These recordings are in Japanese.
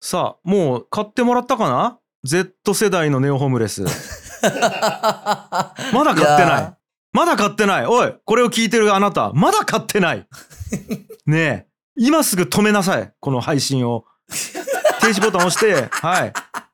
さあもう買ってもらったかな？Z 世代のネオホームレス。まだ買ってない。やまだ買ってない。おいこれを聞いてるあなた。まだ買ってない。ねえ。今すぐ止めなさい。この配信を。停止ボタン押して。はい。捨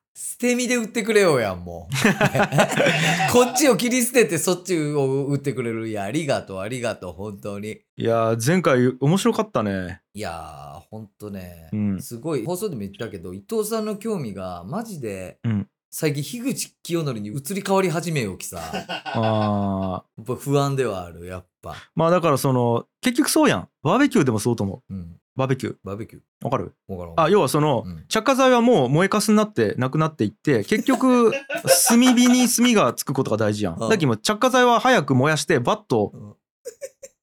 て身で売ってくれよやん、もう。こっちを切り捨ててそっちを売ってくれる。いや、ありがとう、ありがとう、本当に。いやー前回面白かったねいやー、ほんとね、うんすごい、放送でも言ったけど、伊藤さんの興味が、マジで、うん最近、樋口清則に移り変わり始めよきさ、や あーっぱ不安ではある、やっぱ。まあだからその結局そうやんバーベキューでもそうと思ううん。バーベキュー？バーベキュー。わかる？わからん。あ要はその、うん。着火剤はもう燃えかすになってなくなっていって 結局炭火に炭がつくことが大事やん。うん。だけど着火剤は早く燃やしてバッとうん。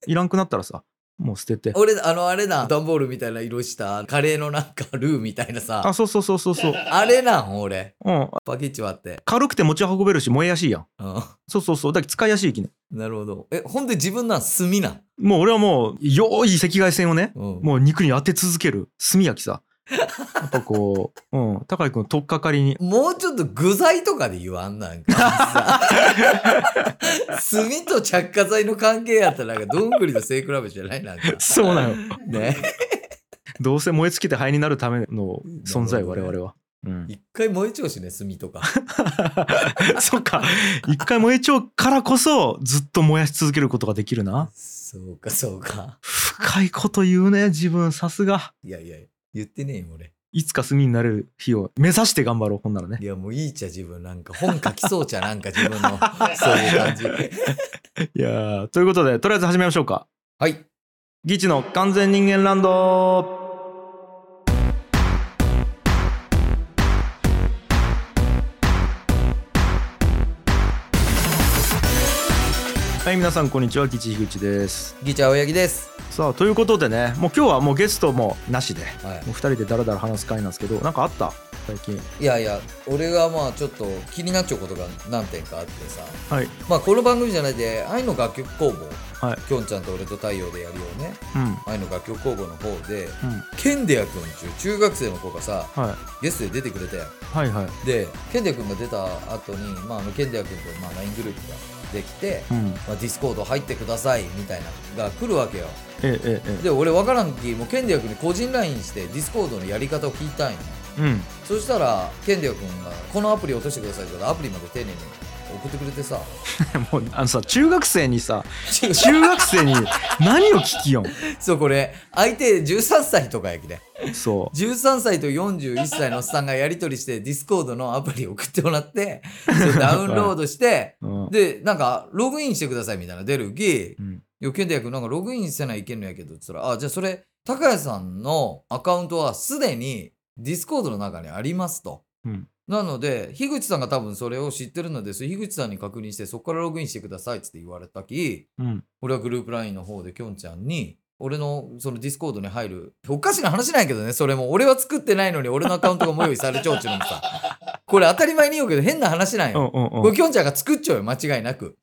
いらんくなったらさもう捨てて俺、あの、あれな、段ボールみたいな色した、カレーのなんかルーみたいなさあ、そうそうそうそうそうあれなん、俺。うんパキッチ割って。軽くて持ち運べるし燃えやすいやんうん。そうそうそうだけど使いやすいきねなるほど。え、ほんで自分なん炭なん？もう俺はもうよい赤外線をねうん。もう肉に当て続ける炭焼きさやっぱこううん高井君取っかかりに。もうちょっと具材とかで言わんなんか。さ 炭と着火剤の関係やったらなんかどんぐりの背比べじゃないなんか。そうなの。ね。どうせ燃え尽きて灰になるための存在我々は、うん、一回燃えちゃうしね炭とか。そっか。一回燃えちゃうからこそずっと燃やし続けることができるな。そうかそうか。深いこと言うね自分。さすが。いやいや言ってねえよ俺。いつか炭になれる日を目指して頑張ろうほんならね。いやもういいちゃ自分。なんか本書きそうちゃなんか自分の。そういう感じ。いやーということでとりあえず始めましょうか。はい。ギチの完全人間ランド皆さんこんにちはギチ樋口です。ギチャ青柳です。さあということでねもう今日はもうゲストもなしではもう2人でダラダラ話す会なんですけどなんかあった？最近。いいやいや俺がまあちょっと気になっちゃうことが何点かあってさ。はい。まあこの番組じゃないで愛の楽曲工房。はい。きょんちゃんと俺と太陽でやるよね。うん。愛の楽曲工房の方でうん。ケンデア君っていう中学生の子がさはい。ゲストで出てくれたよはいはい。でケンデア君が出た後にまああのケンデア君とまあ LINE グループができて、うん。まあ、ディスコード入ってくださいみたいなのが来るわけよ。ええええで俺分からんきもうケンデア君に個人 LINE してディスコードのやり方を聞いたんよえうん。そしたらケンデア君がこのアプリ落としてくださいって言うからアプリまで丁寧に送ってくれてさ。もうあのさ中学生にさ中学生に何を聞きよん？そうこれ相手13歳とかやきでそ13歳と41歳のおっさんがやり取りしてディスコードのアプリ送ってもらって ダウンロードしてう、うん。でなんかログインしてくださいみたいなの出るきうん「よけんでやくなんかログインせないけんのやけど」っつったら「あじゃあそれ高谷さんのアカウントはすでにディスコードの中にあります」と。うんなので樋口さんが多分それを知ってるのでそれ樋口さんに確認してそこからログインしてくださいっつって言われたきうん。俺はグループ LINE の方できょんちゃんに俺のそのディスコードに入るおかしな話なんやけどねそれも。俺は作ってないのに俺のアカウントがもう用意されちゃうっちゅうのもさ。これ当たり前に言うけど変な話なんうんよ、これきょんちゃんが作っちゃうよ間違いなく。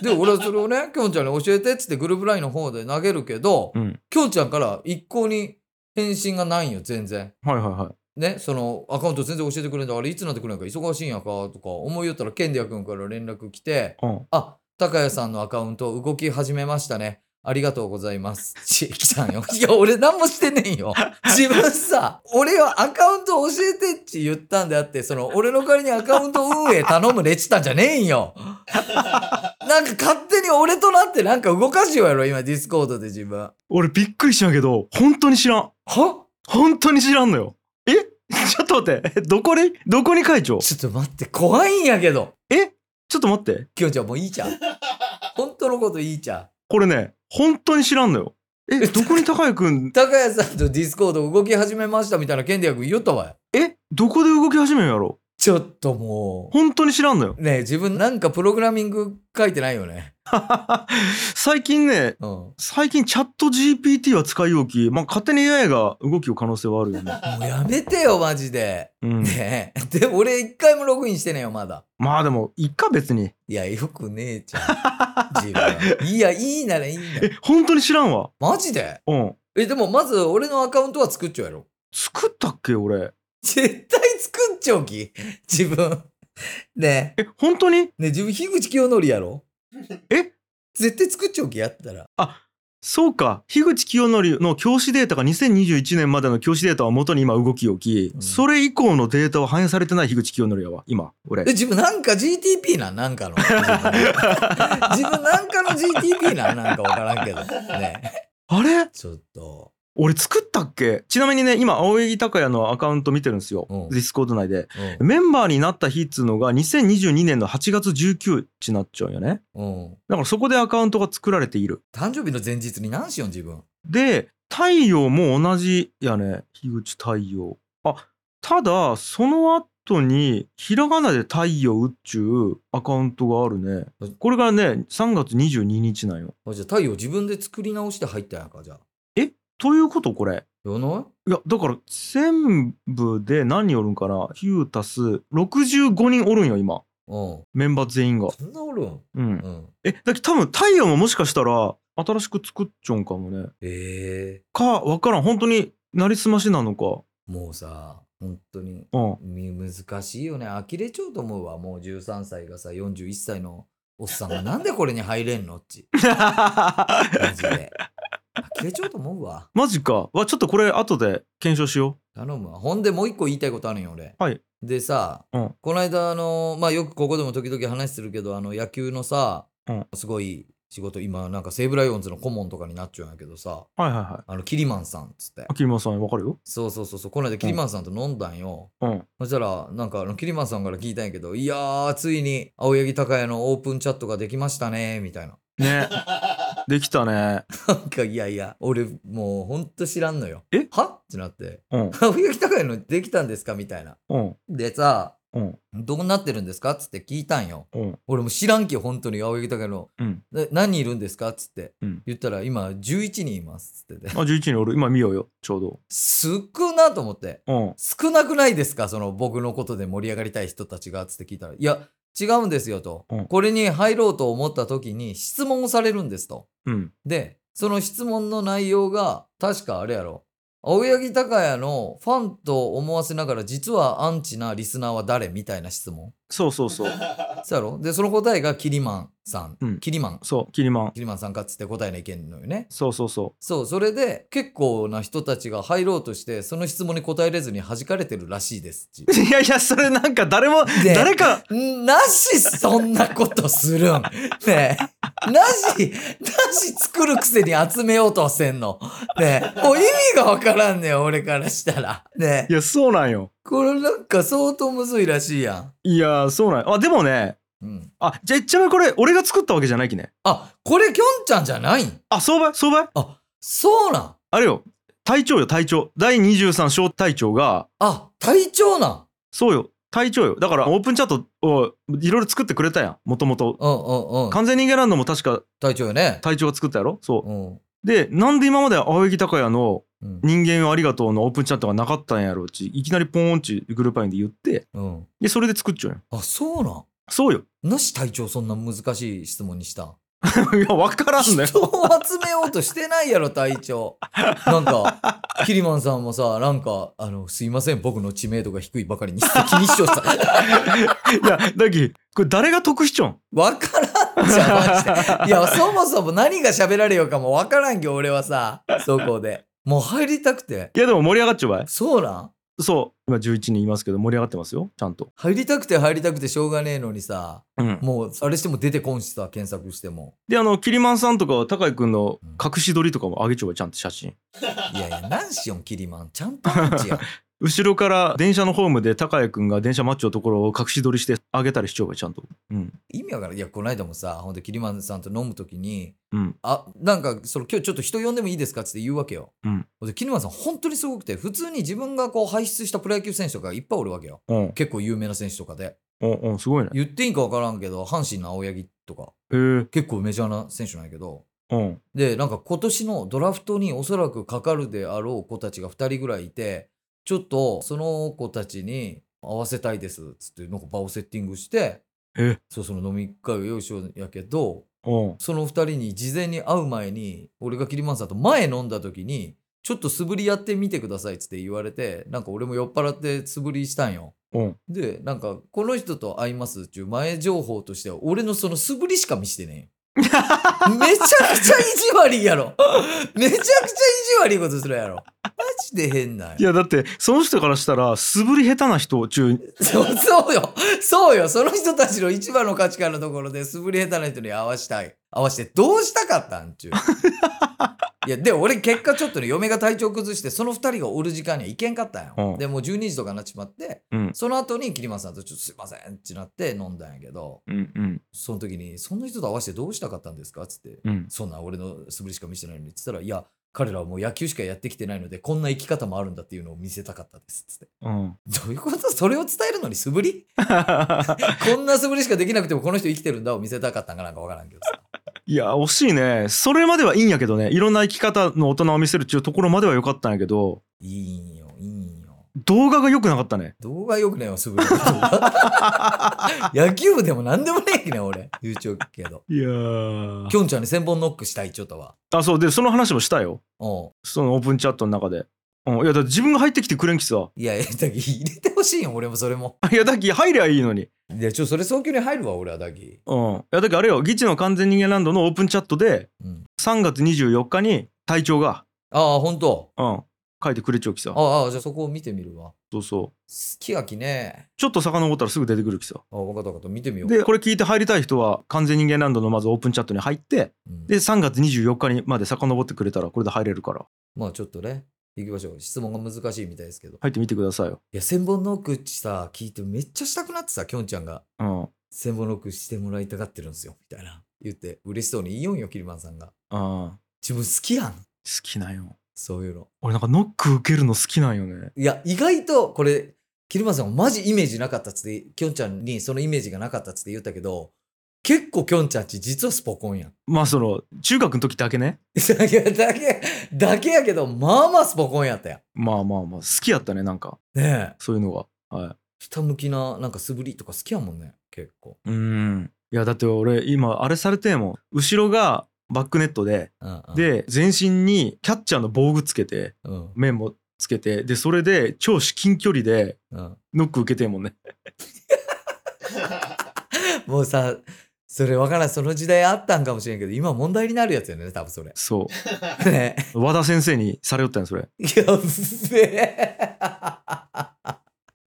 で俺はそれをねきょんちゃんに教えてっつってグループ LINE の方で投げるけどうん。きょんちゃんから一向に返信がないんよ全然。はいはいはいね、そのアカウント全然教えてくれんだあれいつになってくるんやか忙しいんやかとか思いよったらケンディア君から連絡来てうんあ、高谷さんのアカウント動き始めましたね。ありがとうございます。ち、来たんよ。いや、俺何もしてねえんよ。自分さ、俺はアカウント教えてって言ったんであって、その、俺の代わりにアカウント運営頼むねっつったんじゃねえんよ。なんか勝手に俺となってなんか動かしようやろ、今ディスコードで自分。は俺びっくりしたけど本当に知らん本当に知らんのよえ ちょっと待って。えどこに？どこに会長？ちょっと待って、怖いんやけど。え？ちょっと待って。きょんちゃんもういいじゃん。本当のこといいじゃん。これね本当に知らんのよ。えどこに高谷くん 高谷さんとディスコード動き始めましたみたいなケンディア君言おったわよ。え？どこで動き始めるんやろ？ちょっとも本当に知らんのよう。ねえ自分なんかプログラミング書いてないよね。最近ねうん。も最近チャット GPT は使い置き、まあ、勝手に AI が動きを可能性はあるよね。うやめてよ、マジで。うん、ねえ。で、俺一回もログインしてねえよ、まだ。まあでもいっか別にいや、よくねえじゃん。自分。いや、いいならいいなえ本当に知らんわマジで？うんえ、でもまず俺のアカウントは作っちゃうやろ。作ったっけ俺絶対作っちゃおき。自分。ね。え本当に？え、ねえ自分、樋口清則やろ？え？絶対作っちゃおきやったら。そうか。樋口清則の教師データが2021年までの教師データを元に今動き置き、うん。それ以降のデータは反映されてない樋口清則やわ今俺。え、自分なんか GTP なん？なんかの。自 分自分なんかの GTP なん？なんかわからんけど。ね。あれ？ちょっと。俺作ったっけ？ちなみにね今青柳高也のアカウント見てるんですよ、うん。ディスコード内で。うん。メンバーになった日っつうのが2022年の8月19日になっちゃうんよね。うん。だからそこでアカウントが作られている。誕生日の前日に何しよん、自分？で太陽も同じやね。樋口太陽。あただその後にひらがなで太陽っちゅうアカウントがあるね。これがね3月22日なんよ。あじゃあ太陽自分で作り直して入ったんやんか、じゃあ。ということこれ。よない？やだから全部で何人おるんかな？ヒュータス65人おるんよ今。うん。メンバー全員が。そんなおるん？ううん。ん。えだけど多分太陽ももしかしたら新しく作っちゃうんかもね。ええ。かわからん。本当になりすましなのか。もうさ、本当にうん。み難しいよね。呆れちゃうと思うわ。もう13歳がさ、41歳のおっさんが。なんでこれに入れんの？っち。マジで。呆れちゃうと思うわ。マジかわちょっとこれ後で検証しよ頼むわ。ほんでもう一個言いたいことあるんよ、俺。はい。でさ、うんこの間、あの、まあ、よくここでも時々話するけど、あの、野球のさ、うんすごい仕事、今、なんか西武ライオンズの顧問とかになっちゃうんやけどさ、うはいはいはいあの、キリマンさんっつって。秋山さんわかるよそうそうそうそう、この間キリマンさんと飲んだんよ。うんそしたら、なんかあの、キリマンさんから聞いたんやけど、いやー、ついに青柳高也のオープンチャットができましたね、みたいな。ね できたね。なんか、いやいや、俺、もうほんと知らんのよ。え？は？ってなって、うん。青柳高也のできたんですか？みたいな。うん。でさ、うん。どうなってるんですか？っつって聞いたんよ。うん。俺も知らんけ本当に青柳高也の、うん。で何人いるんですか？っつって、うん。言ったら今11人います。っつって。てあ11人おる？今見ようよちょうど。少なと思って。うん。少なくないですか？その僕のことで盛り上がりたい人たちが？っつって聞いたら。いや違うんですよと、うん。これに入ろうと思った時に質問をされるんですと。うん。でその質問の内容が確かあれやろ。青柳高也のファンと思わせながら実はアンチなリスナーは誰？みたいな質問。そうそうそう。そうやろ？でその答えがキリマンさん、うんキリマンそうキリマンキリマンさんかっつって答えないけんのよねそうそうそそうそれで結構な人たちが入ろうとしてその質問に答えれずに弾かれてるらしいです いやいやそれなんか誰もで誰かんなしそんなことするん。ねえ。なし、なし作るくせに集めようとせんの。ねえ。もう意味がわからんねん、俺からしたら。ねえ。いやそうなんよこれなんか相当むずいらしいやいやそうなんよあでもねん。うん。あじゃあちなみにこれ俺が作ったわけじゃないきねあ、これきょんちゃんじゃないん？あ相場相場あ、そうなん？あれよ隊長よ隊長第23小隊長があ、隊長なん？そうよ隊長よだからオープンチャットをいろいろ作ってくれたやんもともと。完全人間ランドも確か隊長よね。隊長が作ったやろ？そううん。でなんで今まで青柳高也のうん。人間をありがとうのオープンチャットがなかったんやろうちいきなりポーンちグループラインで言ってうん。でそれで作っちゃうよあ、そうなん？そうよ。なし隊長そんな難しい質問にした。ん いや分からんね人を集めようとしてないやろ隊長。なんかキリマンさんもさなんかあのすいません僕の知名度が低いばかりに気にしちゃったいやだきこれ誰が得しちゃうん？わからんじゃんマジで。いやそもそも何が喋られようかもわからんけ俺はさそこで。もう入りたくて。いやでも盛り上がっちゃうわい。そうなん？そう。今11人いますけど盛り上がってますよ。ちゃんと。入りたくて入りたくてしょうがねえのにさうん。もうあれしても出てこんしさ検索しても。であのキリマンさんとかは高井君の隠し撮りとかも上げちゃうわちゃんと写真。いやいや何しよんキリマン。ちゃんとアンチやん後ろから電車のホームで高谷君が電車待っちゃうところを隠し撮りしてあげたりしちゃうわちゃんと。うん。意味わからん。いやこの間もさほんとキリマンさんと飲む時にうん。あなんかその今日ちょっと人呼んでもいいですかって言うわけよ。うん。でキリマンさん本当にすごくて普通に自分がこう輩出したプロ野球選手とかいっぱいおるわけよ。うん。結構有名な選手とかで。うんうんすごいね。言っていいんか分からんけど阪神の青柳とか。結構メジャーな選手なんやけど。うん。でなんか今年のドラフトにおそらくかかるであろう子たちが2人ぐらいいてちょっとその子たちに会わせたいですっつってなんか場をセッティングしてえ？そうその飲み会を用意しようやけどうんその2人に事前に会う前に俺がキリマンさんと前飲んだ時にちょっと素振りやってみてくださいっつって言われて、なんか俺も酔っ払って素振りしたんよ。うん。で、なんか、この人と会いますっていう前情報としては、俺のその素振りしか見してねえよ。めちゃくちゃ意地悪いやろ。めちゃくちゃ意地悪いことするやろ。マジで変なんや。いや、だって、その人からしたら、素振り下手な人中、そう そうよ。そうよ。その人たちの一番の価値観のところで素振り下手な人に合わしたい。合わしてどうしたかったんちゅう。いや、で、俺結果ちょっとね、嫁が体調崩して、その二人がおる時間には行けんかったんよ。うんで、もう12時とかになっちまって、うん。その後に桐松さんとちょっとすいませんってなって飲んだんやけど、うんうん。その時に、その人と合わせてどうしたかったんですか？っつって、うん。そんな俺の素振りしか見せてないのに、つったら、いや、彼らはもう野球しかやってきてないので、こんな生き方もあるんだっていうのを見せたかったです。つって。うん。どういうこと？それを伝えるのに素振り？こんな素振りしかできなくてもこの人生きてるんだを見せたかったんかなんかわからんけどさ。いや、惜しいね。それまではいいんやけどね。いろんな生き方の大人を見せるっていうところまでは良かったんやけど、いいんよ、いいんよ。動画が良くなかったね。動画よくねえよ、素振りの動画。野球部でも何でもねえきね、俺。言うちょうけど。いやー。きょんちゃんに千本ノックしたいちょっとは。あ、そう。で、その話もしたよ。おうそのオープンチャットの中で。うん。いや、だって自分が入ってきてくれんきさ。いや、いやだけ入れてほしいよ、俺もそれも。いや、だっき入りゃいいのに。いや、ちょ、それ早急に入るわ、俺はだけ。うん。いや、だっきあれよ。ギチの完全人間ランドのオープンチャットで、うん。3月24日に隊長が、ああ、ほんと。うん。書いてくれちゃうきさ。ああ、じゃあそこを見てみるわ。そうそう。好きやきね。ちょっと遡ったらすぐ出てくるきさ。あ、わかったわかった。見てみよう。で、これ聞いて入りたい人は、完全人間ランドのまずオープンチャットに入って、うんで、3月24日にまで遡ってくれたら、これで入れるから、まあちょっとね、行きましょう。質問が難しいみたいですけど。入ってみてくださいよ。いや、千本ノックさ、聞いてめっちゃしたくなってさ、きょんちゃんが。うん。あ千本ノックしてもらいたがってるんですよ。みたいな。言って、嬉しそうに言いよんよ、キリマンさんが。あ。自分好きやん。好きなんよ。そういうの。俺なんかノック受けるの好きなんよね。いや、意外と、これ、キリマンさんマジイメージなかったっつって、きょんちゃんにそのイメージがなかったっつって言ったけど、結構きょんちゃんち実はスポコンやん。まあその、中学の時だけね。だけ、だけ、だけやけど、まあまあスポコンやったやまあまあまあ、好きやったね、なんか。ん。ねえ。そういうのが。は下向きな、なんか素振りとか好きやもんね、結構。い。うん。いや、だって俺、今、あれされてんもん。後ろがバックネットで、うんうん、で、全身にキャッチャーの防具つけて、うん、面もつけて、で、それで超至近距離でうん。ノック受けてんもんね。もうさ、それわからん、その時代あったんかもしれんけど、今問題になるやつよね、多分それ。そ ね。う。和田先生にされよったんよ、それ。やっべえ。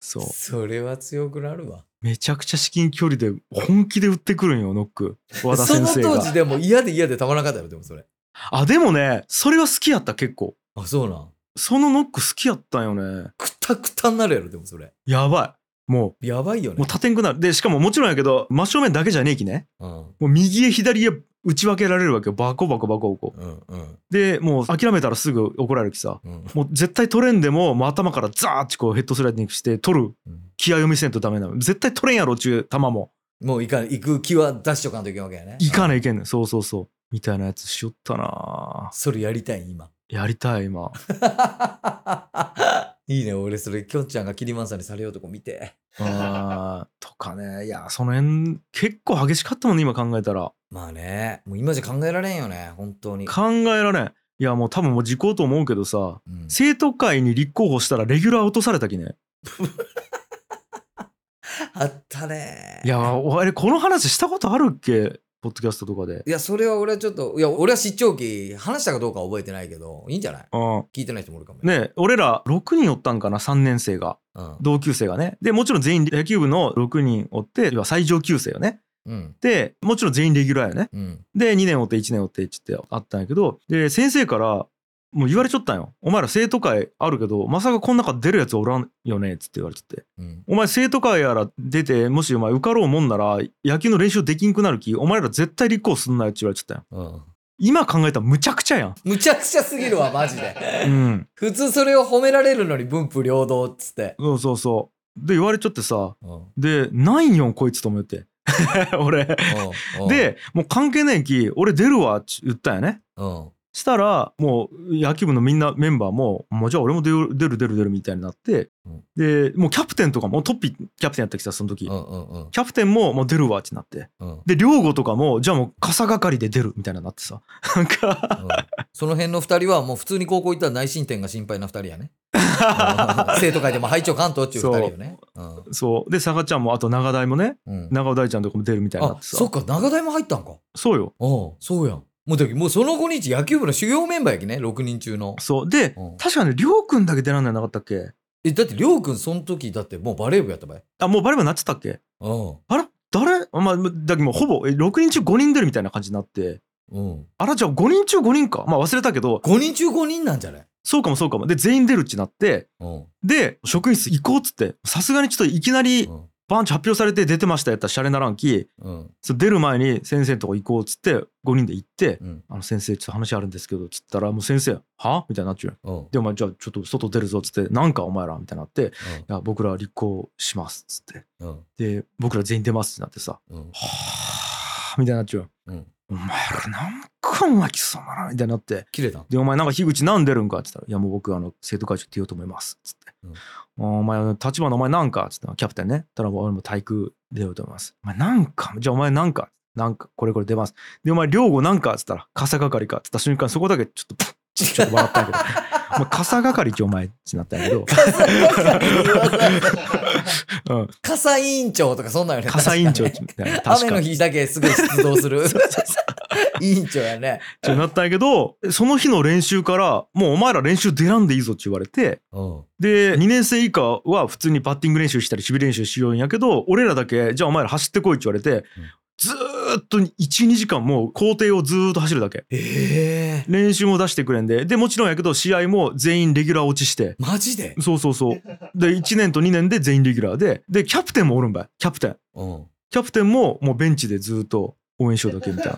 そう。それは強くなるわ。めちゃくちゃ至近距離で本気で打ってくるんよ、ノック。和田その。当時でも嫌で嫌でたまらなかったよ、でもそれ。あ、でもね、それは好きやった、結構。あ、そうなん。そのノック好きやったんよね。くたくたになるやろ、でもそれ。やばい。もう、やばいよね。もう立てんくなる。で、しかももちろんやけど、真正面だけじゃねえきね。うん。もう右へ左へ打ち分けられるわけよ。バコバコバコバコ。うんうんで、もう諦めたらすぐ怒られるきさ。うんもう絶対取れんでも、もう頭からザーッてこうヘッドスライディングして取るうん気合を見せんとダメなの。絶対取れんやろっちゅう球も。もう行か行く気は出しとかんといけんわけやね。いかい。ないけんねん。そうそうそう。みたいなやつしよったなそれやりたい、今。やりたい、今。いいね、俺それ、きょんちゃんがキリマンさんにされようとこ見て。あーとかね。いや、その辺、結構激しかったもんね、今考えたら。まあね、もう今じゃ考えられんよね、本当に。考えられん。いや、もう多分もう時効と思うけどさ、うん生徒会に立候補したらレギュラー落とされたきね。あったね。いや、俺、この話したことあるっけ？ポッドキャストとかで。いや、それは俺はちょっと、いや、俺は失調期、話したかどうかは覚えてないけど、いいんじゃない？うん。聞いてない人もおるかもよ。ね俺ら6人おったんかな、3年生が。うん。同級生がね。で、もちろん全員野球部の6人おって、要は最上級生よね。うん。で、もちろん全員レギュラーよね。うん。で、2年おって1年おってって言ってあったんやけど、で、先生から、もう言われちゃったんよ。お前ら生徒会あるけど、まさかこん中出るやつおらんよねっつって言われちゃって。うん。お前生徒会やら出て、もしお前受かろうもんなら、野球の練習できんくなるき、お前ら絶対立候補すんなよって言われちゃったんよ。うん。今考えたらむちゃくちゃやん。むちゃくちゃすぎるわ、マジで。うん。普通それを褒められるのに文武両道っつって。そうそうそう。で、言われちゃってさ、うん。で、ないよんこいつと思って。俺。うんで、もう関係ないき、俺出るわって言ったんやね。うん。したらもう野球部のみんなメンバーも「もうじゃあ俺も出る出る出る出る」みたいになって、うん。でもうキャプテンとかもトッピキャプテンやったきさその時、キャプテンももう出るわってなって。うん。で寮吾とかもじゃあもう傘係で出るみたいななってさ。なんか。うん。その辺の二人はもう普通に高校行ったら内申点が心配な二人やね。う ん生徒会でも配長関東っていう二人よね。う。んそう。で佐賀ちゃんもあと長大もねうん。長尾大ちゃんとかも出るみたいになそっか長大も入ったんか。そうよ。おうそうやん。もうだもうその5日野球部の主要メンバーやきね6人中の。そう。でうん。確かね亮君だけ出らんないなかったっけ？えだってりょうくんその時だってもうバレー部やったばい。あもうバレバレなってたっけ？うんあら誰？あまあだけどもうほぼえ6人中5人出るみたいな感じになって。うん。あらじゃあ5人中5人か。まあ忘れたけど。5人中5人なんじゃない？そうかもそうかもで全員出るってなってうん。で職員室行こうっつってさすがにちょっといきなりうん。バンチ発表されて出てましたやったらシャレならんきうん。出る前に先生のとこ行こうっつって5人で行ってうん。「あの先生ちょっと話あるんですけど」っつったらもう先生「は?」みたいになっちゃううん。でお前じゃあちょっと外出るぞっつって「なんかお前ら」みたいになって「いうんや僕ら立候補します」っつってうん。で僕ら全員出ますってなってさうん。「はあ」みたいになっちゃううん。お前らなんかお前貴様らみたいになって切れたんでお前なんか樋口なん出るんかって言ったら「いやもう僕あの生徒会長って言おうと思います」っつって。うん「お前立花お前なんか?」っつってキャプテンね。たら俺も体育出ようと思います。お前なんかじゃあお前なんかなんかこれこれ出ます。でお前寮吾なんかっつったら傘係かっつった瞬間そこだけちょっとちょっと笑ったんやけど。お前傘係ってお前ってなったんやけど、うん、傘委員長とかそんなんよね。傘委員長みた雨の日だけすぐ出動する。委員長やね。ってなったんやけどその日の練習からもうお前ら練習出らんでいいぞって言われてうん。で2年生以下は普通にバッティング練習したり守備練習しようんやけど俺らだけじゃあお前ら走ってこいって言われて、ずーっと12時間もう校庭をずーっと走るだけ。ええ。練習も出してくれんで。でもちろんやけど試合も全員レギュラー落ちして。マジで？そうそうそう。で1年と2年で全員レギュラーで。でキャプテンもおるんばい。キャプテン。うん。キャプテンももうベンチでずーっと応援しようだけみたい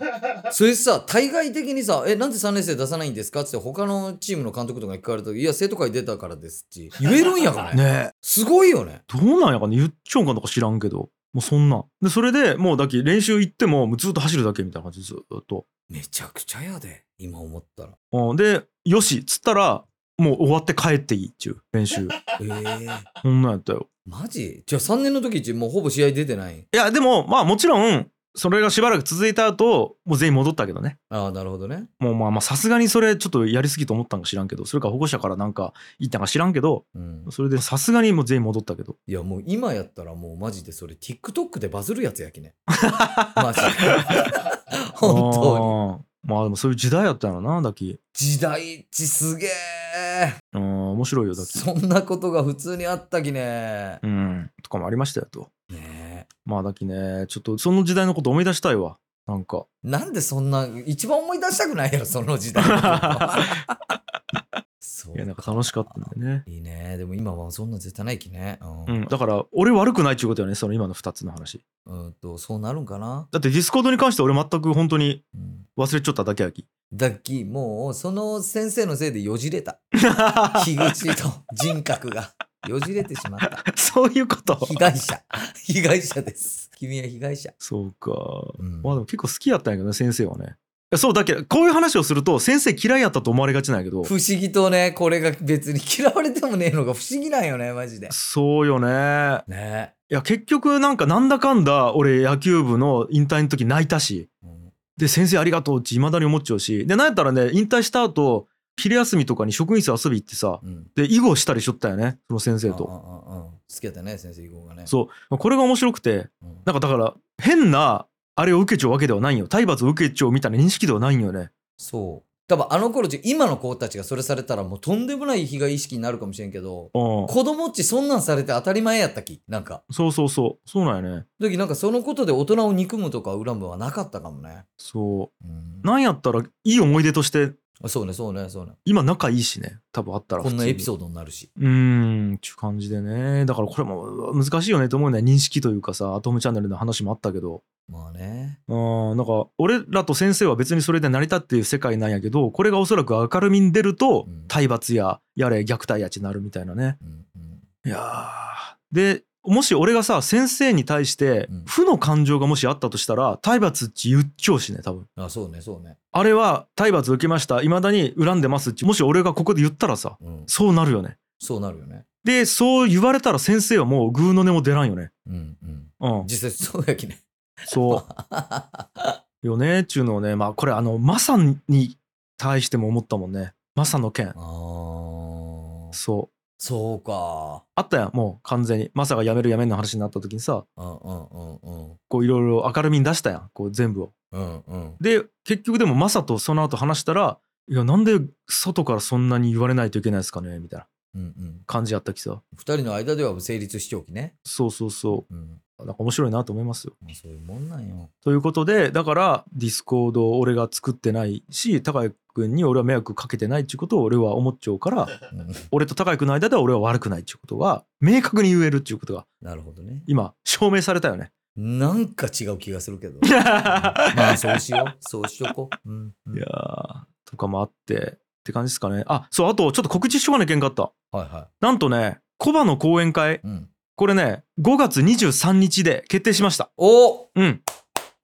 な。それさ、対外的にさ、え、なんで3年生出さないんですか？って他のチームの監督とかに聞かれた時、いや、生徒会出たからですって言えるんやからね。ね。えすごいよね。どうなんやかね。言っちゃうんかなんか知らんけど。もうそんな。んでそれでもうだけ練習行ってもずっと走るだけみたいな感じずっと。めちゃくちゃやで、今思ったら。うん。でよしっつったらもう終わって帰っていいっちゅう練習。ええ。そんなんやったよ。マジ？じゃあ3年の時ちもうほぼ試合出てない？いやでもまあもちろんそれがしばらく続いた後もう全員戻ったけどねああ、なるほどね。もうまあまあさすがにそれちょっとやりすぎと思ったんか知らんけどそれか保護者からなんか言ったんか知らんけどうん。それでさすがにもう全員戻ったけどいや、もう今やったらもうマジでそれ TikTok でバズるやつやきね。マジで。本当に。まあでもそういう時代やったのなだき時代っちすげえ。うん面白いよだきそんなことが普通にあったきね。うんとかもありましたよとねまあだきねちょっとその時代のこと思い出したいわなんかえなんでそんな、一番思い出したくないやろ、その時代。そういやなんか楽しかったんだよねいいね。でも今はそんな絶対ないきね。う。うんん、だから俺悪くないっちゅうことよねその今の2つの話うんと、そうなるんかな？だってディスコードに関して俺全く本当にうん。忘れちゃっただけやきだっき、もう、その先生のせいでよじれた。樋口と人格がよじれてしまった。そういうこと？被害者。被害者です。君は被害者。そうか、うん。まあでも結構好きやったんやけどね先生はね。そうだけ？どこういう話をすると先生嫌いやったと思われがちなんやけど。不思議とね、これが別に 嫌われてもねえのが不思議なんよね、マジで。そうよね。ね。いや結局なんかなんだかんだ俺野球部の引退の時泣いたし。うん。で先生ありがとうっていまだに思っちゃうし。でなんやったらね引退した後昼休みとかに職員室遊び行ってさうん。で囲碁したりしとったよねその先生と。うんうんうん好きやったね、先生以降がね。そうこれが面白くてうん。なんかだから変なあれを受けちゃうわけではないんよ体罰を受けちゃうみたいな認識ではないんよね。そう。多分あの頃ち今の子たちがそれされたらもうとんでもない被害意識になるかもしれんけど、うん子供っちそんなんされて当たり前やったき。なんか。そうそうそうそうなんやね。時なんかそのことで大人を憎むとか恨むはなかったかもね。そううん、なんやったらいい思い出としてそうね、そうね、そうね。今仲いいしね。多分あったらーこんなエピソードになるし。ドうーんっていう感じでね。だからこれも難しいよねと思うね。認識というかさアトムチャンネルの話もあったけど。まあね。うんなんか俺らと先生は別にそれで成り立っている世界なんやけどこれがおそらく明るみに出るとうん。体罰ややれ虐待やちなるみたいなね。うんうん。いやー。でもし俺がさ先生に対してうん負の感情がもしあったとしたら体罰っち言っちゃうしね多分あ、そうね、そうね。あれは体罰受けました未だに恨んでますっちもし俺がここで言ったらさうん。そうなるよねそうなるよね。でそう言われたら先生はもうグーの音も出らんよねうんうん。うん実際そうやきね。そう よねっちゅうのをねまあこれあのマサに対しても思ったもんねマサの件あーそうそうか。あったやんもう完全にマサが辞める辞めんの話になった時にさうんうんうんうん。こういろいろ明るみに出したやんこう全部をうんうん。で結局でもマサとその後話したらいやなんで外からそんなに言われないといけないですかねみたいなうんうん。感じやったきさ二人の間では成立しておきね。そうそうそうん。うなんか面白いなと思いますよまあそういうもんなんよ。ということでだからディスコードを俺が作ってないし高谷君に俺は迷惑かけてないっていうことを俺は思っちゃうからうん俺と高谷君の間では俺は悪くないっていうことが明確に言えるっていうことがなるほどね。今証明されたよね。なんか違う気がするけど。まあそうしよう。そうしとこう。うんうんいやーとかもあってって感じですかね。あそうあとちょっと告知しとかなきゃいけんかった。はいはなんとねコバの講演会い。うん。これね5月23日で決定しました。おうん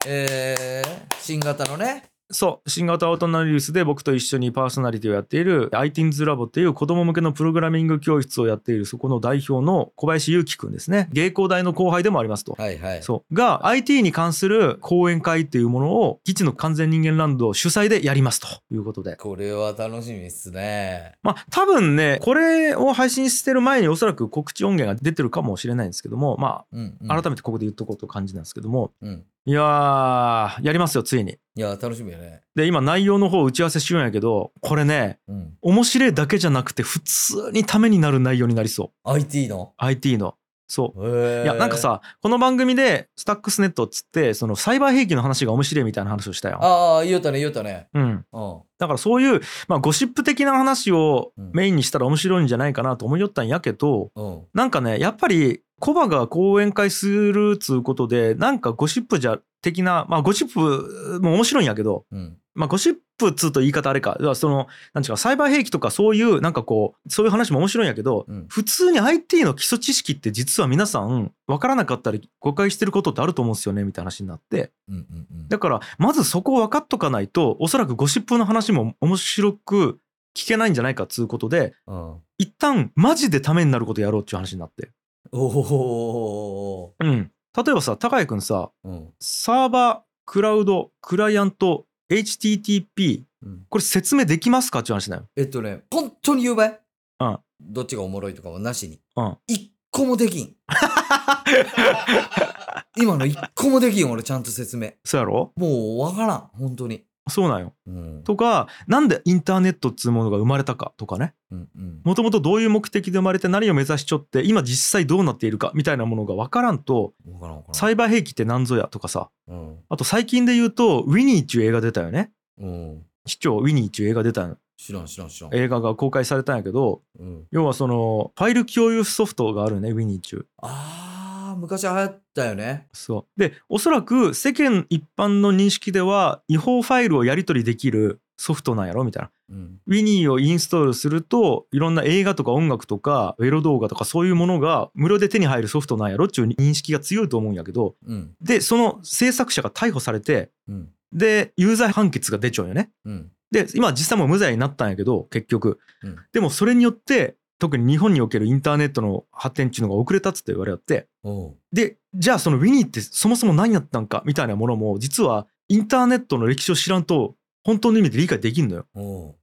えー、新型のね。そう新型オートナリウスで僕と一緒にパーソナリティをやっている iTeens ラボっていう子供向けのプログラミング教室をやっているそこの代表の小林祐希くんですね芸工大の後輩でもありますと。はいはい。そうが IT に関する講演会っていうものを基地の完全人間ランド主催でやりますということでこれは楽しみっすね。まあ多分ねこれを配信してる前におそらく告知音源が出てるかもしれないんですけどもまうん、うん。あ改めてここで言っとこうという感じなんですけども、うん。いやーやりますよついに。いや、楽しみやね。で今内容の方打ち合わせしようんやけどこれねうん。面白いだけじゃなくて普通にためになる内容になりそう IT の？IT のそういやなんか、さこの番組でスタックスネットっつってそのサイバー兵器の話が面白いみたいな話をしたよ。ああ、言うたね、言うたね。うん、うん。だからそういう、まあ、ゴシップ的な話をうんメインにしたら面白いんじゃないかなと思いよったんやけどうん。なんかねやっぱりコバが講演会するっつうことでなんかゴシップじゃ的なまあゴシップも面白いんやけどうん。まあゴシップっつうと言い方あれかそのなんちゅうかサイバー兵器とかそういうなんかこうそういう話も面白いんやけど、うん普通に IT の基礎知識って実は皆さん分からなかったり誤解してることってあると思うんですよねみたいな話になってうん。うん。うん。だからまずそこを分かっとかないとおそらくゴシップの話も面白く聞けないんじゃないかっつうことでうん。一旦マジでためになることやろうっていう話になっておおうん例えばさ高井君さー。うん。サーバークラウドクライアント HTTP うん。これ説明できますか？って話だよえっとね、本当に言うばい？うん。どっちがおもろいとかはなしに。うん一個もできん。今の一個もできん、俺ちゃんと説明。そうやろ？もうわからん、本当に。そうなんようん。とかなんでインターネットっつうものが生まれたかとかね。もともとどういう目的で生まれて何を目指しちょって今実際どうなっているかみたいなものが分からんと。サイバー兵器って何ぞやとかさうん。あと最近で言うとウィニーっていう映画出たよねうん。市長ウィニーっていう映画出たの知らん知らん知らん。映画が公開されたんやけどうん。要はそのファイル共有ソフトがあるねウィニーっていう昔流行ったよね。そうでおそらく世間一般の認識では違法ファイルをやり取りできるソフトなんやろみたいなうん。ウィニーをインストールするといろんな映画とか音楽とかエロ動画とかそういうものが無料で手に入るソフトなんやろっていう認識が強いと思うんやけどうん。でその制作者が逮捕されてうん。で有罪判決が出ちゃうんよね。うん。で今実際もう無罪になったんやけど結局うん。でもそれによって特に日本におけるインターネットの発展っていうのが遅れたっつって言われておう。でじゃあそのウィニーってそもそも何やったんかみたいなものも実はインターネットの歴史を知らんと本当の意味で理解できんのよ。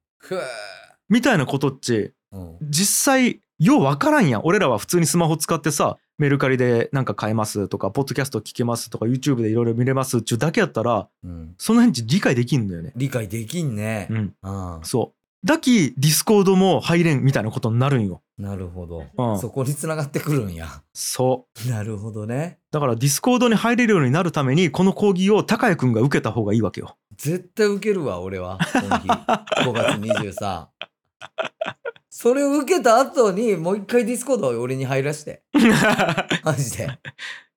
みたいなことっちうん。実際ようわからんやん俺らは普通にスマホ使ってさメルカリでなんか買えますとかポッドキャスト聞けますとか YouTube でいろいろ見れますっちゅうだけやったらうん。その辺理解できんのよね。理解できんねう。ん、ああ。そう。だきディスコードも入れんみたいなことになるんよ。なるほど。うんそこに繋がってくるんや。そう。なるほどね。だからディスコードに入れるようになるためにこの講義を高谷くんが受けた方がいいわけよ。絶対受けるわ、俺は。この日。5月23。それを受けた後に、もう一回ディスコードを俺に入らして。マジで。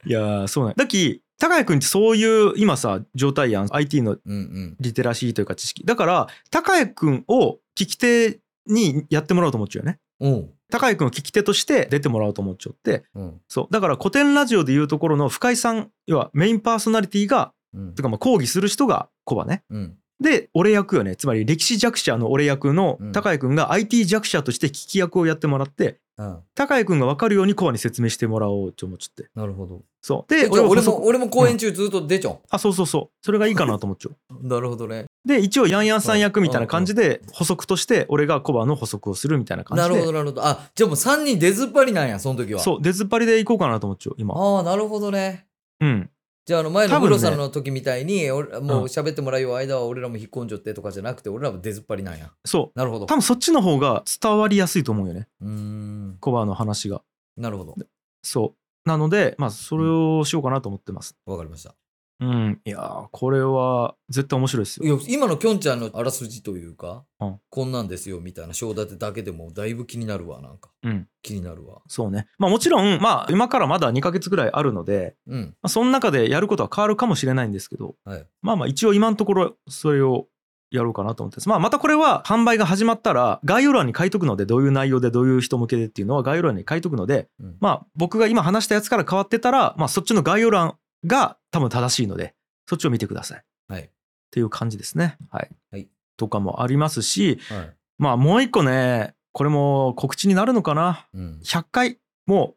いやーそうなんだき高谷くんってそういう今さ状態やん IT のうんうん。リテラシーというか知識だから高谷くんを聞き手にやってもらおうと思っちゃうよね。おう。高井君を聞き手として出てもらおうと思っちゃってうん。そうだから古典ラジオでいうところの深井さん要はメインパーソナリティがうんて。かまあ講義する人がコバねうん。で俺役よねつまり歴史弱者の俺役のうん高井君が IT 弱者として聞き役をやってもらってうん。高井君が分かるようにコバに説明してもらおうと思っちゃってなるほど。そうで俺も、俺も公演中ずっと出ちゃう。あそうそうそうそれがいいかなと思っちゃう なるほどね。で一応ヤンヤンさん役みたいな感じで補足として俺がコバの補足をするみたいな感じでなるほど、なるほど。あ、じゃあもう3人出ずっぱりなんや、その時は。そう出ずっぱりでいこうかなと思っちゃう今ああ、なるほどね。うんじゃあ、あの前のムロさんの時みたいに、俺もううん喋ってもらう間は俺らも引っ込んじゃってとかじゃなくて、俺らも出ずっぱりなんや。そうなるほど。多分そっちの方が伝わりやすいと思うよねうーん。コバの話がなるほど。そうなのでまあそれをしようかなと思ってますわかりました。うんいやーこれは絶対面白いですよいや、今のきょんちゃんのあらすじというか、うんこんなんですよみたいな章立てだけでもだいぶ気になるわ、なんか。うん気になるわ。そうねまあもちろんまあ今からまだ2ヶ月ぐらいあるので、うん。まあ、その中でやることは変わるかもしれないんですけどはい。まあまあ一応今のところそれをやろうかなと思ってます。まあまたこれは販売が始まったら概要欄に書いとくのでどういう内容でどういう人向けでっていうのは概要欄に書いとくのでうんまあ僕が今話したやつから変わってたらまあそっちの概要欄が多分正しいのでそっちを見てくださいっはい。ていう感じですね。はい。はいとかもありますしはい。まあもう一個ねこれも告知になるのかなうん。100回も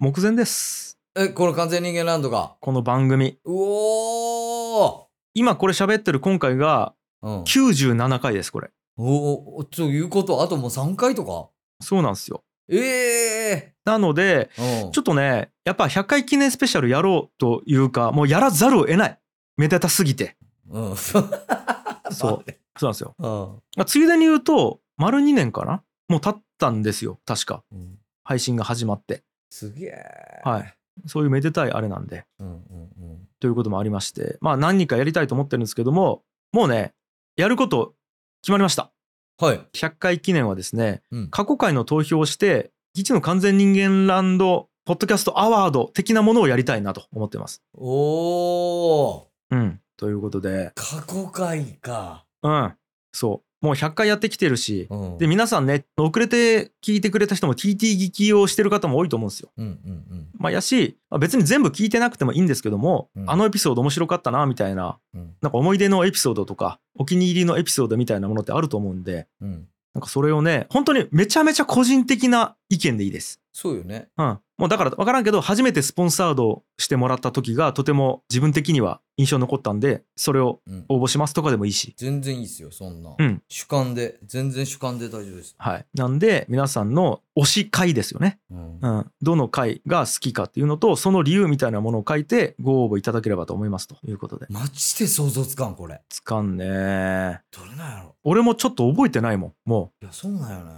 う目前ですえ、この完全人間ランドが。この番組うおー今これ喋ってる今回がうん。97回ですこれおお、ということ、あともう3回とか？そうなんですよええなので。ちょっとねやっぱ100回記念スペシャルやろうというかもうやらざるを得ないめでたすぎてうん。そ うそう。なんですよ、うん。まあ、ついでに言うと丸2年かな？もう経ったんですよ確かうん配信が始まってすげえ。はいそういうめでたいあれなんでうんうんうん。ということもありましてまあ何人かやりたいと思ってるんですけどももうねやること決まりましたはい。100回記念はですねうん。過去回の投票をして一の完全人間ランドポッドキャストアワード的なものをやりたいなと思ってますおー。うんということで過去回か。うんそうもう100回やってきてるしうん。で皆さんね遅れて聞いてくれた人も TT 聞きをしてる方も多いと思うんですよ。うんうんうん。まあ、やしまあ別に全部聞いてなくてもいいんですけども、うんあのエピソード面白かったなみたいなうんなんか思い出のエピソードとかお気に入りのエピソードみたいなものってあると思うんでうん。なんかそれをね本当にめちゃめちゃ個人的な意見でいいです。そうよね。うん、もうだから分からんけど初めてスポンサードしてもらった時がとても自分的には印象に残ったんでそれをうん。応募しますとかでもいいし。全然いいっすよ、そんな。うん主観で、全然主観で大丈夫です。はい、なんで皆さんの推し回ですよね。うんう。ん、どの回が好きかっていうのとその理由みたいなものを書いてご応募いただければと思いますということでマジで想像つかん、これ。つかんねどれなんやろ俺もちょっと覚えてないもんもういや、そうなんよね。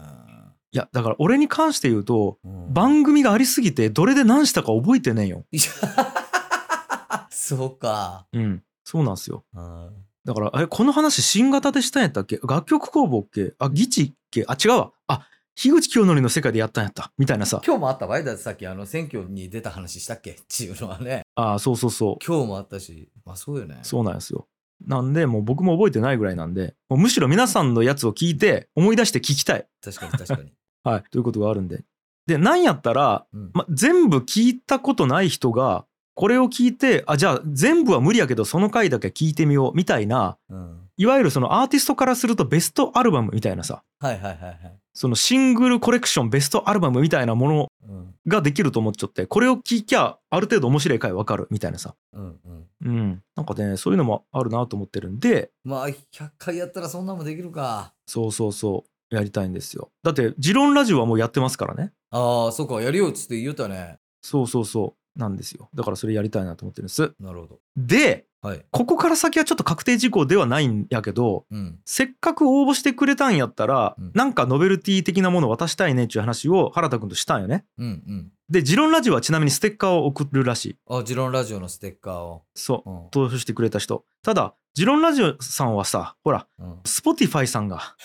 いやだから俺に関して言うとうん。番組がありすぎてどれで何したか覚えてねえよ。そうか。うん。そうなんですよ。うん。だからえこの話新型でしたんやったっけ？楽曲工房っけ？あギチっけ？あ違うわ。あ樋口清則の世界でやったんやった。みたいなさ。今日もあったわい？だってさっきあの選挙に出た話したっけ？っていうのはね。あそうそうそう。今日もあったし。まあそうよね。そうなんですよ。なんでもう僕も覚えてないぐらいなんでもうむしろ皆さんのやつを聞いて思い出して聞きたい。確かに確かに。はい、ということがあるんで。で、なんやったら、うんま、全部聞いたことない人が、これを聞いて、あ、じゃあ全部は無理やけど、その回だけ聞いてみよう、みたいな、うん。いわゆるそのアーティストからするとベストアルバムみたいなさ、はいはいはいはい。そのシングルコレクションベストアルバムみたいなものうん。ができると思っちゃって、これを聞きゃある程度面白い回わかるみたいなさ。うんうん。うん。なんかね、そういうのもあるなと思ってるんで、まあ100回やったらそんなんもできるか。そうそうそう、やりたいんですよ。だって、ジロンラジオはもうやってますからね。ああ、そうか。やるよっつって言ったね。そうそうそう。なんですよ。だからそれやりたいなと思ってるんです。なるほど。で、はい。ここから先はちょっと確定事項ではないんやけど、うん。せっかく応募してくれたんやったら、うんなんかノベルティ的なもの渡したいねっていう話を原田君としたんよね。うんうん。で、ジロンラジオはちなみにステッカーを送るらしい。あ、ジロンラジオのステッカーを。そう。うん。投票してくれた人。ただ、ジロンラジオさんはさ、ほら、うん。スポティファイさんが、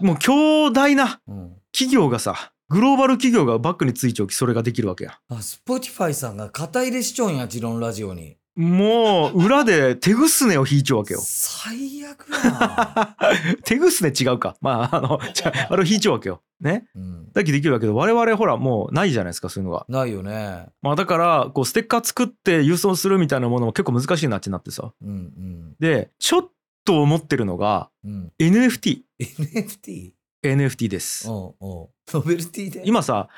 うん。もう強大なうん。企業がさ、グローバル企業がバックについちゃうきそれができるわけや。あ、スポティファイさんが肩入れしちょんや、ジロンラジオに。もう裏で手ぐすねを引いちゃうわけよ。最悪や 手ぐすね違うか。まあ、あの、じゃあ、あれを引いちゃうわけよ。ね？な、うん、だけできるわけど、我々ほらもうないじゃないですか、そういうのが。ないよねまあだから、こう、ステッカー作って郵送するみたいなものも結構難しいなってなってさ。うんうんで、ちょっと思ってるのが、うん NFT。NFT? NFT です。おうおうノベルティで？今さ、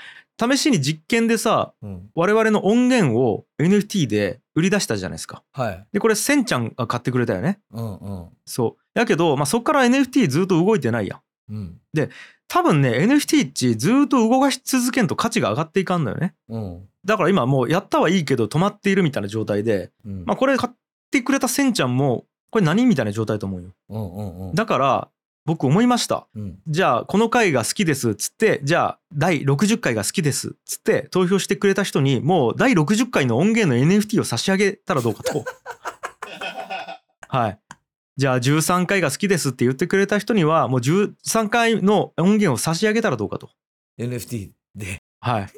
試しに実験でさ、うん、我々の音源を NFT で売り出したじゃないですか。はいで、これ、せんちゃんが買ってくれたよね。うんうんそう。やけど、まあそっから NFT ずっと動いてないやん。うん多分ね、NFT っちずっと動かし続けんと価値が上がっていかんのよね。うんだから今もうやったはいいけど止まっているみたいな状態で、うんまあこれ買ってくれたせんちゃんも、これ何みたいな状態だと思うよ。うんうんうんだから、僕思いました。うんじゃあ、この回が好きですっつって、じゃあ、第60回が好きですっつって、投票してくれた人に、もう第60回の音源の NFT を差し上げたらどうかと。はい。じゃあ、13回が好きですって言ってくれた人には、もう13回の音源を差し上げたらどうかと。NFT ではい。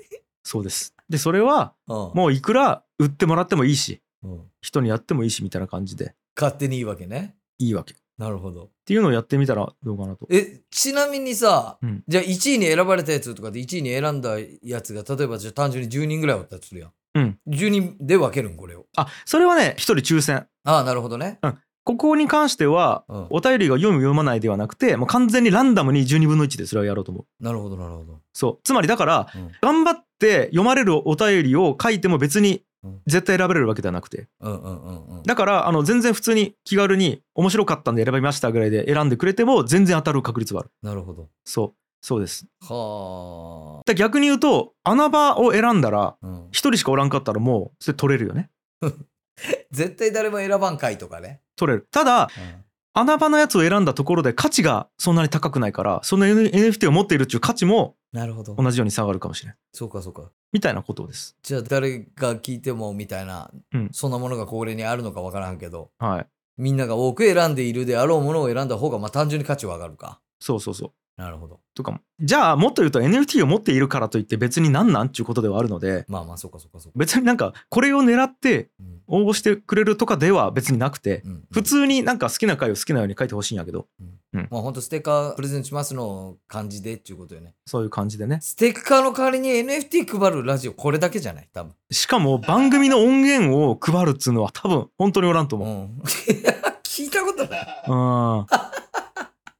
そうです。で、それは、ももういくら売ってもらってもいいし、うん、うん人にやってもいいし、みたいな感じで、勝手にいいわけねいいわけ。っなるほど。ていうのをやってみたらどうかなと。えちなみにさ、うん。じゃあ1位に選ばれたやつとかで1位に選んだやつが例えばじゃあ単純に10人ぐらいおったとするやん、うん、10人で分けるんこれを。あ、それはね、一人抽選。ああなるほどね。ここに関しては、うん。お便りが読む読まないではなくて、もう完全にランダムに12分の1でそれをやろうと思う。なるほどなるほど、そう。つまりだから、うん。頑張って読まれるお便りを書いても別にうん絶対選ばれるわけではなくて。うんうんうんうんだから、あの、全然普通に気軽に面白かったんで選びましたぐらいで選んでくれても全然当たる確率はある。なるほどそう。そうです。はだ逆に言うと、穴場を選んだら、あ、うん、一人しかおらんかったらもう、それ取れるよね。絶対誰も選ばんかいとかね、取れる。ただ、うん穴場のやつを選んだところで価値がそんなに高くないから、その NFT を持っているっていう価値もなるほど同じように下がるかもしれない。そうかそうかみたいなことです。じゃあ誰が聞いてもみたいな、うんそんなものがこれにあるのか分からんけどはい。みんなが多く選んでいるであろうものを選んだ方がまあ単純に価値は上がるかそうそうそう。なるほど。とかも。じゃあ、もっと言うと NFT を持っているからといって別になんなんっていうことではあるので、まあまあそうかそうかそうか、別になんかこれを狙ってうん。応募してくれるとかでは別になくて、うん普通になんか好きな回を好きなように書いてほしいんやけど、まあほんとステッカープレゼントしますの感じでっていうことよね。そういう感じでね。ステッカーの代わりに NFT 配るラジオこれだけじゃない？多分。しかも番組の音源を配るっつうのは多分本当におらんとう。思う。ん。聞いたことない。うん。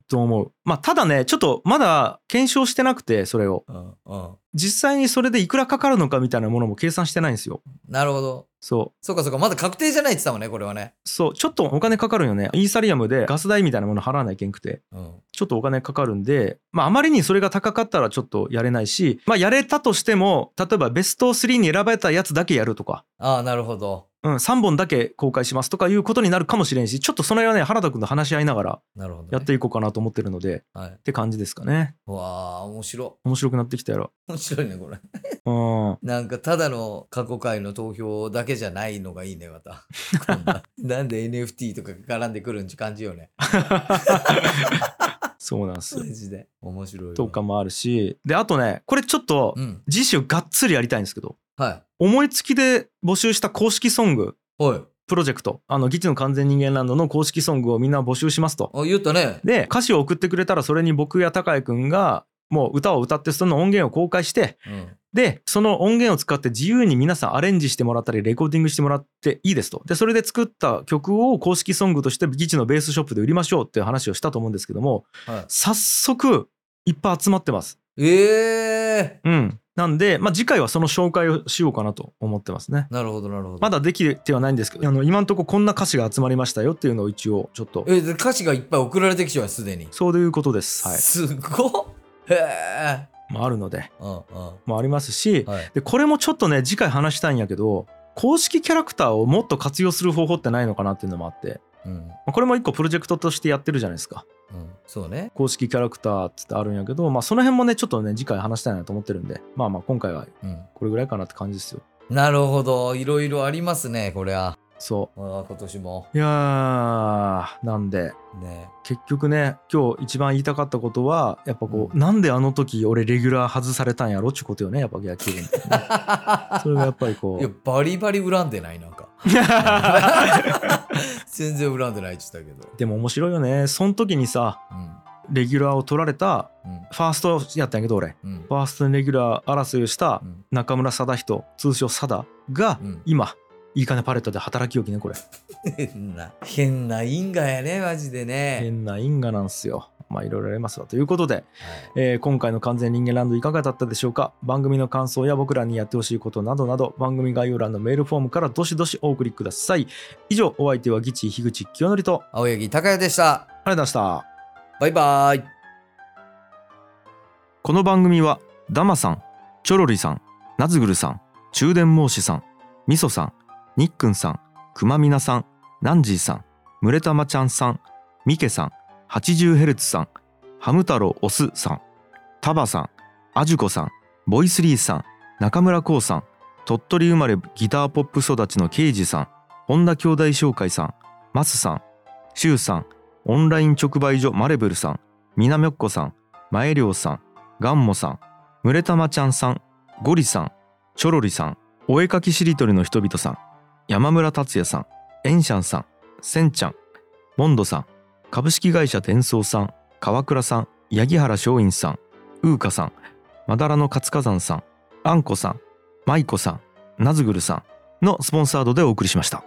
と思う。まあただね、ちょっとまだ検証してなくて、それを。実際にそれでいくらかかるのかみたいなものも計算してないんですよ。なるほどそう。そうかそうかまだ確定じゃないって言ってたもんねこれはねそう、ちょっとお金かかるよね。イーサリアムでガス代みたいなもの払わないけんくて。うんちょっとお金かかるんで、まああまりにそれが高かったらちょっとやれないし、まあやれたとしても、例えばベスト3に選ばれたやつだけやるとか、ああなるほどうん、3本だけ公開しますとかいうことになるかもしれんし、ちょっとその辺はね、原田君と話し合いながらやっていこうかなと思ってるので、はい。って感じですかね。うわあ面白面白くなってきたやろ。面白いねこれ。うん。なんかただの過去回の投票だけじゃないのがいいねまた。なんで NFT とかが絡んでくるんち感じよね。そうなんですよ。マジで。面白いわ。とかもあるし、で、あとね、これちょっとうん。次週がっつりやりたいんですけど、はい思いつきで募集した公式ソング、はいプロジェクト、あの、ギチの完全人間ランドの公式ソングをみんな募集しますと。あ言ったねで、歌詞を送ってくれたらそれに僕や高井くんがもう歌を歌ってその音源を公開して、うんで、その音源を使って自由に皆さんアレンジしてもらったり、レコーディングしてもらっていいですと。で、それで作った曲を公式ソングとしてギチのベースショップで売りましょうっていう話をしたと思うんですけども、はい早速いっぱい集まってます。ええうん。なんで、まあ、次回はその紹介をしようかなと思ってますね。なるほどなるほど。まだできてはないんですけど、あの今んとここんな歌詞が集まりましたよっていうのを一応ちょっと、えで歌詞がいっぱい送られてきちゃうすでに。そういうことです。はい。すごっ。へえ。まあ、あるので、うんうん。もありますし、はい。で、これもちょっとね、次回話したいんやけど、公式キャラクターをもっと活用する方法ってないのかなっていうのもあって、うん。まあこれも一個プロジェクトとしてやってるじゃないですか。うん。そうね。公式キャラクターってあるんやけど、まあその辺もね、ちょっとね、次回話したいなと思ってるんで、まあまあ今回はうん。これぐらいかなって感じですよ。なるほど。いろいろありますねこれはそああ今年も。ういやーなんで。ね。結局ね今日一番言いたかったことはやっぱこう、うん。なんであの時俺レギュラー外されたんやろっちゅうことよねやっぱ野球部に、それがやっぱりこいやうバリバリ恨んでないなんか。全然恨んでないって言ったけど。でも面白いよね。その時にさうん。レギュラーを取られたうん。ファーストやったんやけど俺。うん。ファーストにレギュラー争いをしたうん。中村貞人通称貞がうん。今いい金パレットで働きよきねこれ。変な変な因果やねマジでね、変な因果なんすよ。まあいろいろありますわ。ということで、はい。えー今回の完全人間ランドいかがだったでしょうか？番組の感想や僕らにやってほしいことなどなど番組概要欄のメールフォームからどしどしお送りください。以上お相手はギチ樋口清則と青柳高也でした。ありがとうございました。バイバイ。この番組はダマさんチョロリさんナズグルさん中電申しさんみそさんにっくんさんくまみなさんナンジーさんむれたまちゃんさんみけさん 80Hz さんハム太郎オスさんタバさんあじゅこさんボイスリーさん中村こうさん鳥取生まれギターポップ育ちのケイジさん本田兄弟紹介さんマスさんシュウさんオンライン直売所マレブルさんみなみょっこさん前涼さんガンモさん、むれたまちゃんさん、ゴリさん、チョロリさん、お絵かきしりとりの人々さん、山村達也さん、エンシャンさん、センちゃん、モンドさん、株式会社伝送さん、川倉さん、八木原松陰さん、ウーカさん、まだらの活火山さん、あんこさん、マイコさん、ナズグルさんのスポンサードでお送りしました。